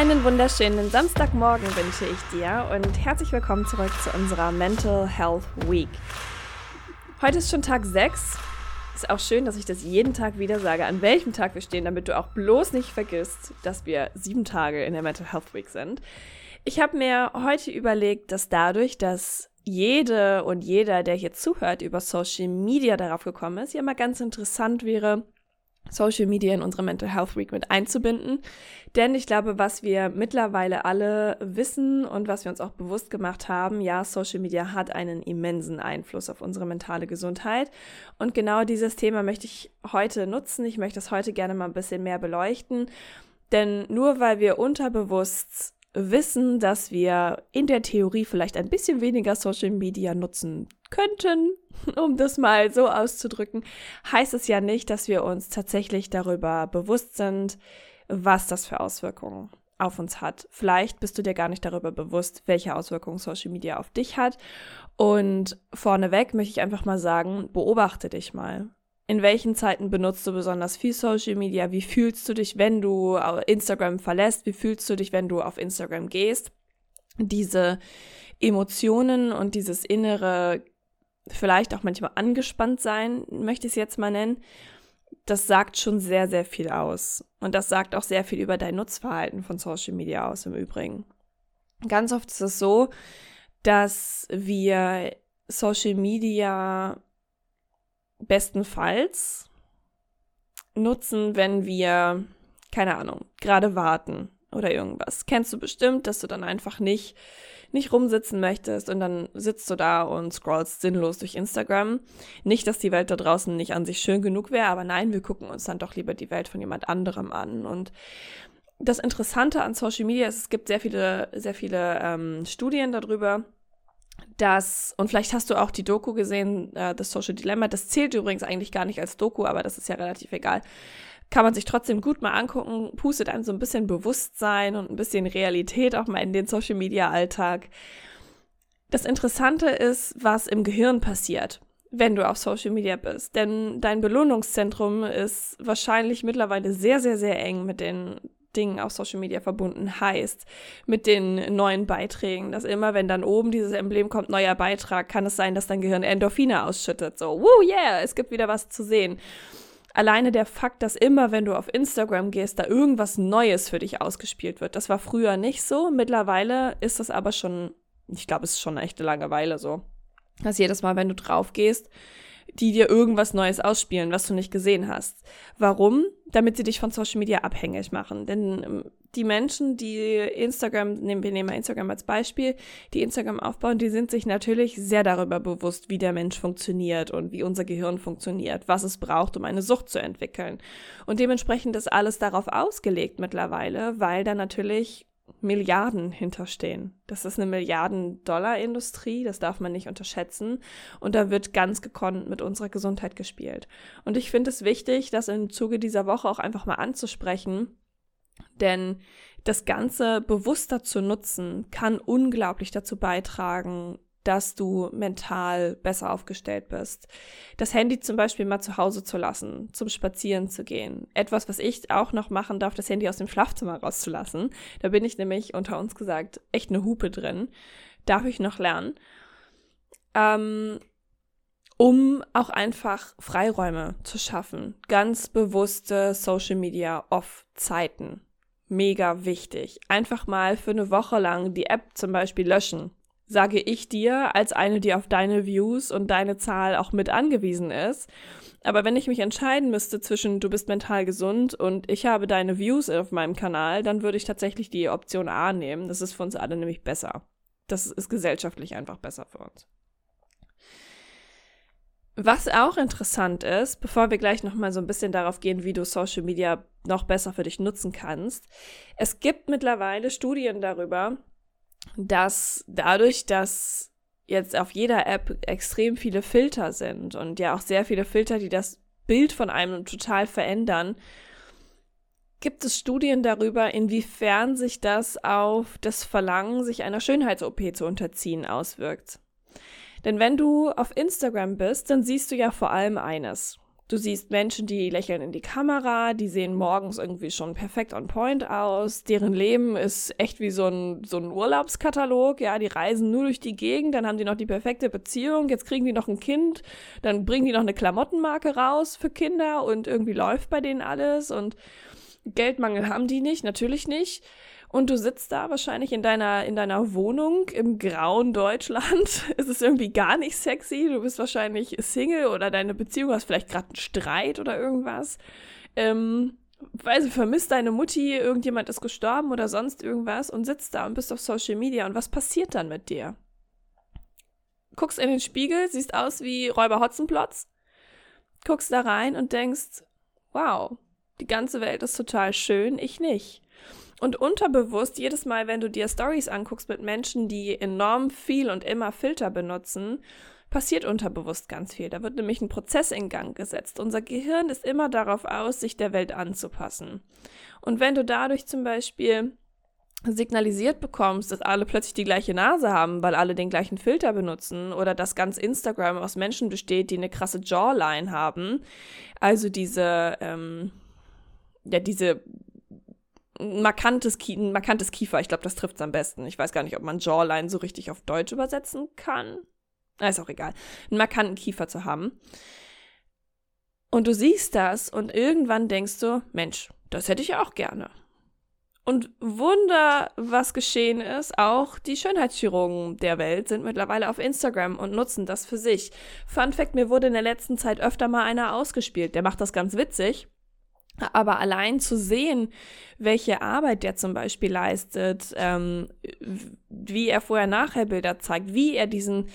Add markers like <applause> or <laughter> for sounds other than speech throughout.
Einen wunderschönen Samstagmorgen wünsche ich dir und herzlich willkommen zurück zu unserer Mental Health Week. Heute ist schon Tag 6. Ist auch schön, dass ich das jeden Tag wieder sage, an welchem Tag wir stehen, damit du auch bloß nicht vergisst, dass wir sieben Tage in der Mental Health Week sind. Ich habe mir heute überlegt, dass dadurch, dass jede und jeder, der hier zuhört, über Social Media darauf gekommen ist, ja mal ganz interessant wäre, Social Media in unsere Mental Health Week mit einzubinden. Denn ich glaube, was wir mittlerweile alle wissen und was wir uns auch bewusst gemacht haben, ja, Social Media hat einen immensen Einfluss auf unsere mentale Gesundheit. Und genau dieses Thema möchte ich heute nutzen. Ich möchte es heute gerne mal ein bisschen mehr beleuchten. Denn nur weil wir unterbewusst wissen, dass wir in der Theorie vielleicht ein bisschen weniger Social Media nutzen könnten, <laughs> um das mal so auszudrücken, heißt es ja nicht, dass wir uns tatsächlich darüber bewusst sind, was das für Auswirkungen auf uns hat. Vielleicht bist du dir gar nicht darüber bewusst, welche Auswirkungen Social Media auf dich hat. Und vorneweg möchte ich einfach mal sagen, beobachte dich mal. In welchen Zeiten benutzt du besonders viel Social Media? Wie fühlst du dich, wenn du Instagram verlässt? Wie fühlst du dich, wenn du auf Instagram gehst? Diese Emotionen und dieses innere vielleicht auch manchmal angespannt sein, möchte ich es jetzt mal nennen, das sagt schon sehr, sehr viel aus. Und das sagt auch sehr viel über dein Nutzverhalten von Social Media aus im Übrigen. Ganz oft ist es so, dass wir Social Media bestenfalls nutzen, wenn wir, keine Ahnung, gerade warten oder irgendwas. Kennst du bestimmt, dass du dann einfach nicht nicht rumsitzen möchtest und dann sitzt du da und scrollst sinnlos durch Instagram. Nicht, dass die Welt da draußen nicht an sich schön genug wäre, aber nein, wir gucken uns dann doch lieber die Welt von jemand anderem an. Und das Interessante an Social Media ist, es gibt sehr viele, sehr viele ähm, Studien darüber, dass, und vielleicht hast du auch die Doku gesehen, äh, das Social Dilemma, das zählt übrigens eigentlich gar nicht als Doku, aber das ist ja relativ egal kann man sich trotzdem gut mal angucken, pustet einem so ein bisschen Bewusstsein und ein bisschen Realität auch mal in den Social Media Alltag. Das Interessante ist, was im Gehirn passiert, wenn du auf Social Media bist. Denn dein Belohnungszentrum ist wahrscheinlich mittlerweile sehr, sehr, sehr eng mit den Dingen auf Social Media verbunden heißt, mit den neuen Beiträgen, dass immer, wenn dann oben dieses Emblem kommt, neuer Beitrag, kann es sein, dass dein Gehirn Endorphine ausschüttet. So, woo, yeah, es gibt wieder was zu sehen alleine der Fakt, dass immer, wenn du auf Instagram gehst, da irgendwas Neues für dich ausgespielt wird. Das war früher nicht so. Mittlerweile ist das aber schon, ich glaube, es ist schon eine echte Langeweile so. Dass jedes Mal, wenn du drauf gehst, die dir irgendwas Neues ausspielen, was du nicht gesehen hast. Warum? Damit sie dich von Social Media abhängig machen. Denn ähm, die Menschen, die Instagram, nehmen wir nehmen mal Instagram als Beispiel, die Instagram aufbauen, die sind sich natürlich sehr darüber bewusst, wie der Mensch funktioniert und wie unser Gehirn funktioniert, was es braucht, um eine Sucht zu entwickeln. Und dementsprechend ist alles darauf ausgelegt mittlerweile, weil da natürlich Milliarden hinterstehen. Das ist eine Milliarden-Dollar-Industrie, das darf man nicht unterschätzen. Und da wird ganz gekonnt mit unserer Gesundheit gespielt. Und ich finde es wichtig, das im Zuge dieser Woche auch einfach mal anzusprechen, denn das Ganze bewusster zu nutzen, kann unglaublich dazu beitragen, dass du mental besser aufgestellt bist. Das Handy zum Beispiel mal zu Hause zu lassen, zum Spazieren zu gehen. Etwas, was ich auch noch machen darf, das Handy aus dem Schlafzimmer rauszulassen. Da bin ich nämlich unter uns gesagt echt eine Hupe drin. Darf ich noch lernen. Ähm, um auch einfach Freiräume zu schaffen. Ganz bewusste Social Media Off-Zeiten mega wichtig. Einfach mal für eine Woche lang die App zum Beispiel löschen. Sage ich dir, als eine, die auf deine Views und deine Zahl auch mit angewiesen ist. Aber wenn ich mich entscheiden müsste zwischen du bist mental gesund und ich habe deine Views auf meinem Kanal, dann würde ich tatsächlich die Option A nehmen. Das ist für uns alle nämlich besser. Das ist gesellschaftlich einfach besser für uns. Was auch interessant ist, bevor wir gleich nochmal so ein bisschen darauf gehen, wie du Social Media noch besser für dich nutzen kannst, es gibt mittlerweile Studien darüber, dass dadurch, dass jetzt auf jeder App extrem viele Filter sind und ja auch sehr viele Filter, die das Bild von einem total verändern, gibt es Studien darüber, inwiefern sich das auf das Verlangen, sich einer Schönheits-OP zu unterziehen, auswirkt. Denn wenn du auf Instagram bist, dann siehst du ja vor allem eines. Du siehst Menschen, die lächeln in die Kamera, die sehen morgens irgendwie schon perfekt on point aus. Deren Leben ist echt wie so ein, so ein Urlaubskatalog. Ja, die reisen nur durch die Gegend, dann haben die noch die perfekte Beziehung, jetzt kriegen die noch ein Kind, dann bringen die noch eine Klamottenmarke raus für Kinder und irgendwie läuft bei denen alles und Geldmangel haben die nicht, natürlich nicht und du sitzt da wahrscheinlich in deiner, in deiner Wohnung im grauen Deutschland. <laughs> es ist irgendwie gar nicht sexy. Du bist wahrscheinlich Single oder deine Beziehung hast vielleicht gerade einen Streit oder irgendwas. Ähm, weil sie vermisst deine Mutti, irgendjemand ist gestorben oder sonst irgendwas und sitzt da und bist auf Social Media. Und was passiert dann mit dir? Guckst in den Spiegel, siehst aus wie Räuber Hotzenplotz, guckst da rein und denkst, wow, die ganze Welt ist total schön, ich nicht. Und unterbewusst, jedes Mal, wenn du dir Stories anguckst mit Menschen, die enorm viel und immer Filter benutzen, passiert unterbewusst ganz viel. Da wird nämlich ein Prozess in Gang gesetzt. Unser Gehirn ist immer darauf aus, sich der Welt anzupassen. Und wenn du dadurch zum Beispiel signalisiert bekommst, dass alle plötzlich die gleiche Nase haben, weil alle den gleichen Filter benutzen oder dass ganz Instagram aus Menschen besteht, die eine krasse Jawline haben, also diese, ähm, ja, diese markantes, ein markantes Kiefer. Ich glaube, das trifft es am besten. Ich weiß gar nicht, ob man Jawline so richtig auf Deutsch übersetzen kann. Na, ist auch egal. Einen markanten Kiefer zu haben. Und du siehst das und irgendwann denkst du, Mensch, das hätte ich auch gerne. Und Wunder, was geschehen ist, auch die Schönheitschirurgen der Welt sind mittlerweile auf Instagram und nutzen das für sich. Fun Fact, mir wurde in der letzten Zeit öfter mal einer ausgespielt. Der macht das ganz witzig. Aber allein zu sehen, welche Arbeit der zum Beispiel leistet, ähm, wie er vorher-nachher-Bilder zeigt, wie er diesen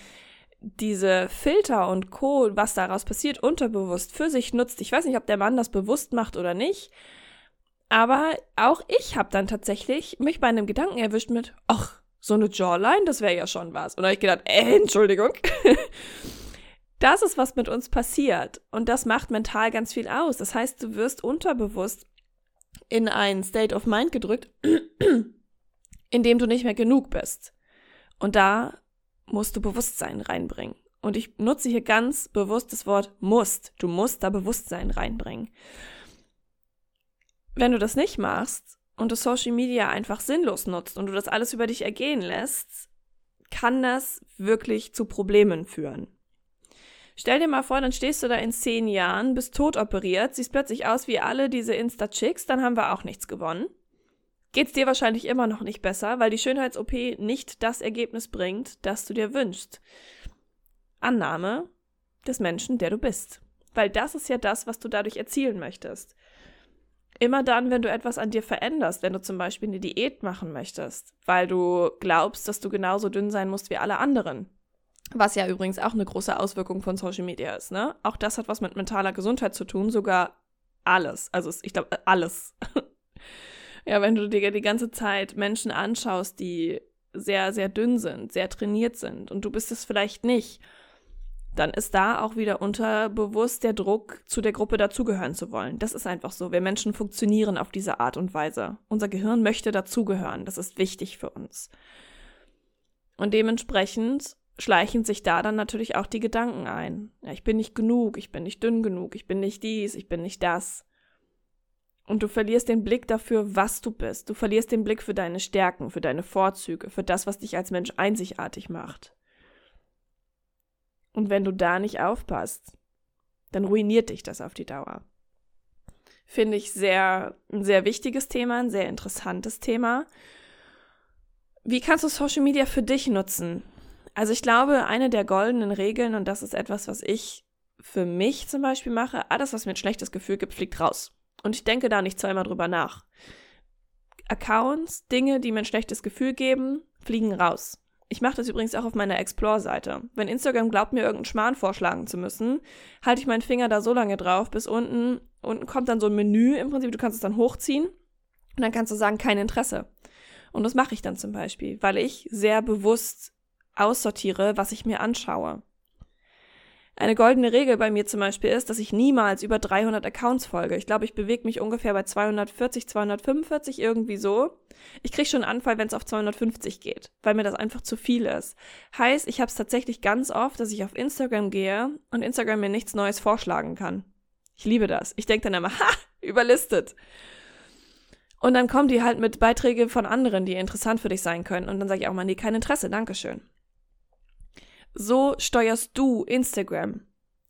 diese Filter und Co., was daraus passiert, unterbewusst für sich nutzt. Ich weiß nicht, ob der Mann das bewusst macht oder nicht, aber auch ich habe dann tatsächlich mich bei einem Gedanken erwischt mit, ach, so eine Jawline, das wäre ja schon was. Und da habe ich gedacht, äh, Entschuldigung. <laughs> Das ist, was mit uns passiert. Und das macht mental ganz viel aus. Das heißt, du wirst unterbewusst in ein State of Mind gedrückt, <clears throat> in dem du nicht mehr genug bist. Und da musst du Bewusstsein reinbringen. Und ich nutze hier ganz bewusst das Wort musst. Du musst da Bewusstsein reinbringen. Wenn du das nicht machst und du Social Media einfach sinnlos nutzt und du das alles über dich ergehen lässt, kann das wirklich zu Problemen führen. Stell dir mal vor, dann stehst du da in zehn Jahren, bist tot operiert, siehst plötzlich aus wie alle diese Insta-Chicks, dann haben wir auch nichts gewonnen. Geht's dir wahrscheinlich immer noch nicht besser, weil die Schönheits-OP nicht das Ergebnis bringt, das du dir wünschst. Annahme des Menschen, der du bist. Weil das ist ja das, was du dadurch erzielen möchtest. Immer dann, wenn du etwas an dir veränderst, wenn du zum Beispiel eine Diät machen möchtest, weil du glaubst, dass du genauso dünn sein musst wie alle anderen, was ja übrigens auch eine große Auswirkung von Social Media ist, ne? Auch das hat was mit mentaler Gesundheit zu tun, sogar alles. Also ich glaube, alles. <laughs> ja, wenn du dir die ganze Zeit Menschen anschaust, die sehr, sehr dünn sind, sehr trainiert sind und du bist es vielleicht nicht, dann ist da auch wieder unterbewusst der Druck, zu der Gruppe dazugehören zu wollen. Das ist einfach so. Wir Menschen funktionieren auf diese Art und Weise. Unser Gehirn möchte dazugehören. Das ist wichtig für uns. Und dementsprechend schleichen sich da dann natürlich auch die Gedanken ein. Ja, ich bin nicht genug, ich bin nicht dünn genug, ich bin nicht dies, ich bin nicht das. Und du verlierst den Blick dafür, was du bist. Du verlierst den Blick für deine Stärken, für deine Vorzüge, für das, was dich als Mensch einzigartig macht. Und wenn du da nicht aufpasst, dann ruiniert dich das auf die Dauer. Finde ich sehr, ein sehr wichtiges Thema, ein sehr interessantes Thema. Wie kannst du Social Media für dich nutzen? Also ich glaube, eine der goldenen Regeln, und das ist etwas, was ich für mich zum Beispiel mache, alles, was mir ein schlechtes Gefühl gibt, fliegt raus. Und ich denke da nicht zweimal drüber nach. Accounts, Dinge, die mir ein schlechtes Gefühl geben, fliegen raus. Ich mache das übrigens auch auf meiner Explore-Seite. Wenn Instagram glaubt, mir irgendeinen Schmarrn vorschlagen zu müssen, halte ich meinen Finger da so lange drauf, bis unten, unten kommt dann so ein Menü im Prinzip, du kannst es dann hochziehen und dann kannst du sagen, kein Interesse. Und das mache ich dann zum Beispiel, weil ich sehr bewusst aussortiere, was ich mir anschaue. Eine goldene Regel bei mir zum Beispiel ist, dass ich niemals über 300 Accounts folge. Ich glaube, ich bewege mich ungefähr bei 240, 245 irgendwie so. Ich kriege schon einen Anfall, wenn es auf 250 geht, weil mir das einfach zu viel ist. Heißt, ich habe es tatsächlich ganz oft, dass ich auf Instagram gehe und Instagram mir nichts Neues vorschlagen kann. Ich liebe das. Ich denke dann immer, <laughs> ha, überlistet. Und dann kommen die halt mit Beiträgen von anderen, die interessant für dich sein können. Und dann sage ich auch mal, nee, kein Interesse, Dankeschön. So steuerst du Instagram.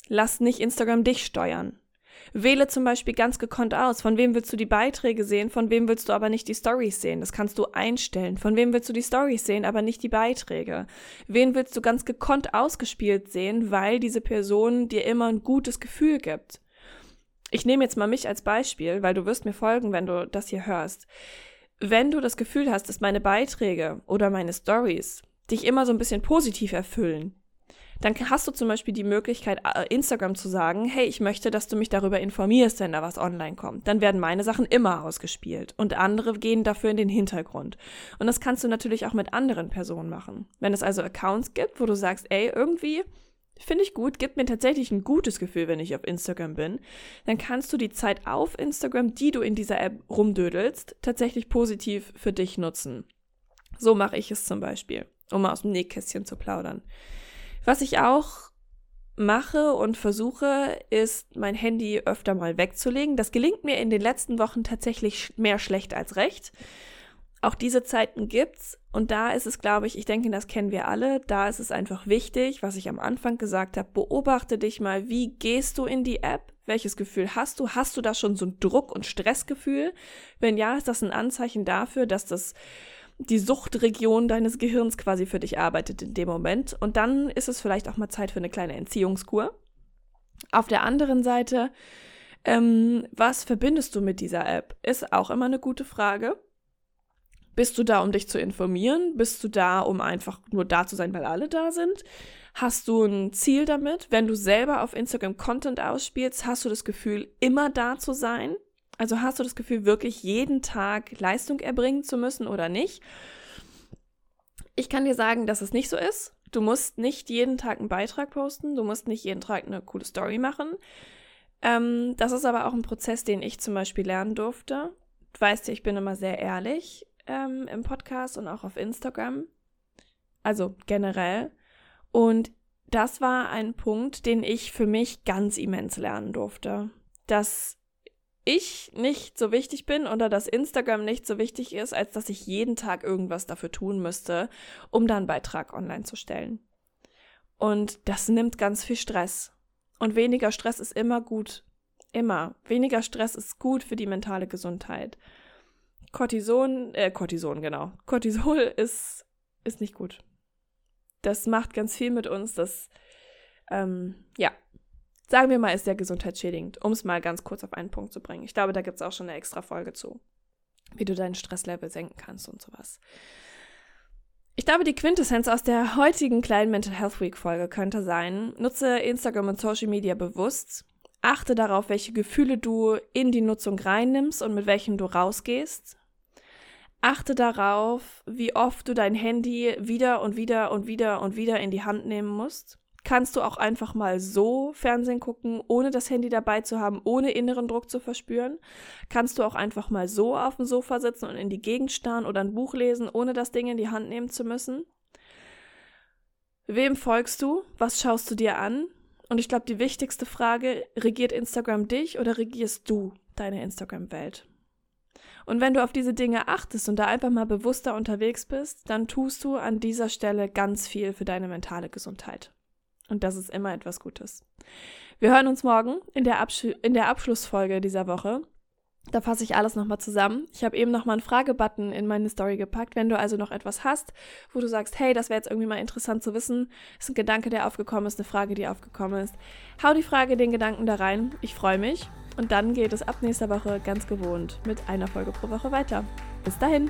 Lass nicht Instagram dich steuern. Wähle zum Beispiel ganz gekonnt aus, von wem willst du die Beiträge sehen, von wem willst du aber nicht die Stories sehen. Das kannst du einstellen. Von wem willst du die Stories sehen, aber nicht die Beiträge. Wen willst du ganz gekonnt ausgespielt sehen, weil diese Person dir immer ein gutes Gefühl gibt. Ich nehme jetzt mal mich als Beispiel, weil du wirst mir folgen, wenn du das hier hörst. Wenn du das Gefühl hast, dass meine Beiträge oder meine Stories dich immer so ein bisschen positiv erfüllen, dann hast du zum Beispiel die Möglichkeit, äh, Instagram zu sagen, hey, ich möchte, dass du mich darüber informierst, wenn da was online kommt. Dann werden meine Sachen immer ausgespielt und andere gehen dafür in den Hintergrund. Und das kannst du natürlich auch mit anderen Personen machen. Wenn es also Accounts gibt, wo du sagst, ey, irgendwie finde ich gut, gibt mir tatsächlich ein gutes Gefühl, wenn ich auf Instagram bin, dann kannst du die Zeit auf Instagram, die du in dieser App rumdödelst, tatsächlich positiv für dich nutzen. So mache ich es zum Beispiel um aus dem Nähkästchen zu plaudern. Was ich auch mache und versuche, ist mein Handy öfter mal wegzulegen. Das gelingt mir in den letzten Wochen tatsächlich mehr schlecht als recht. Auch diese Zeiten gibt's und da ist es, glaube ich, ich denke, das kennen wir alle, da ist es einfach wichtig, was ich am Anfang gesagt habe, beobachte dich mal, wie gehst du in die App? Welches Gefühl hast du? Hast du da schon so ein Druck- und Stressgefühl? Wenn ja, ist das ein Anzeichen dafür, dass das die Suchtregion deines Gehirns quasi für dich arbeitet in dem Moment. Und dann ist es vielleicht auch mal Zeit für eine kleine Entziehungskur. Auf der anderen Seite, ähm, was verbindest du mit dieser App? Ist auch immer eine gute Frage. Bist du da, um dich zu informieren? Bist du da, um einfach nur da zu sein, weil alle da sind? Hast du ein Ziel damit? Wenn du selber auf Instagram Content ausspielst, hast du das Gefühl, immer da zu sein? Also hast du das Gefühl, wirklich jeden Tag Leistung erbringen zu müssen oder nicht? Ich kann dir sagen, dass es nicht so ist. Du musst nicht jeden Tag einen Beitrag posten, du musst nicht jeden Tag eine coole Story machen. Ähm, das ist aber auch ein Prozess, den ich zum Beispiel lernen durfte. Du weißt ja, ich bin immer sehr ehrlich ähm, im Podcast und auch auf Instagram. Also generell. Und das war ein Punkt, den ich für mich ganz immens lernen durfte. Dass ich nicht so wichtig bin oder dass Instagram nicht so wichtig ist, als dass ich jeden Tag irgendwas dafür tun müsste, um dann einen Beitrag online zu stellen. Und das nimmt ganz viel Stress. Und weniger Stress ist immer gut. Immer. Weniger Stress ist gut für die mentale Gesundheit. Cortison, äh, Cortison, genau. Cortisol <laughs> ist, ist nicht gut. Das macht ganz viel mit uns. Das, ähm, ja, sagen wir mal, ist sehr gesundheitsschädigend, um es mal ganz kurz auf einen Punkt zu bringen. Ich glaube, da gibt es auch schon eine extra Folge zu, wie du dein Stresslevel senken kannst und sowas. Ich glaube, die Quintessenz aus der heutigen kleinen Mental Health Week Folge könnte sein, nutze Instagram und Social Media bewusst, achte darauf, welche Gefühle du in die Nutzung reinnimmst und mit welchen du rausgehst. Achte darauf, wie oft du dein Handy wieder und wieder und wieder und wieder in die Hand nehmen musst kannst du auch einfach mal so Fernsehen gucken, ohne das Handy dabei zu haben, ohne inneren Druck zu verspüren. Kannst du auch einfach mal so auf dem Sofa sitzen und in die Gegend starren oder ein Buch lesen, ohne das Ding in die Hand nehmen zu müssen. Wem folgst du? Was schaust du dir an? Und ich glaube, die wichtigste Frage, regiert Instagram dich oder regierst du deine Instagram-Welt? Und wenn du auf diese Dinge achtest und da einfach mal bewusster unterwegs bist, dann tust du an dieser Stelle ganz viel für deine mentale Gesundheit. Und das ist immer etwas Gutes. Wir hören uns morgen in der, Absch in der Abschlussfolge dieser Woche. Da fasse ich alles nochmal zusammen. Ich habe eben nochmal einen Fragebutton in meine Story gepackt. Wenn du also noch etwas hast, wo du sagst, hey, das wäre jetzt irgendwie mal interessant zu wissen, ist ein Gedanke, der aufgekommen ist, eine Frage, die aufgekommen ist, hau die Frage, den Gedanken da rein. Ich freue mich. Und dann geht es ab nächster Woche ganz gewohnt mit einer Folge pro Woche weiter. Bis dahin.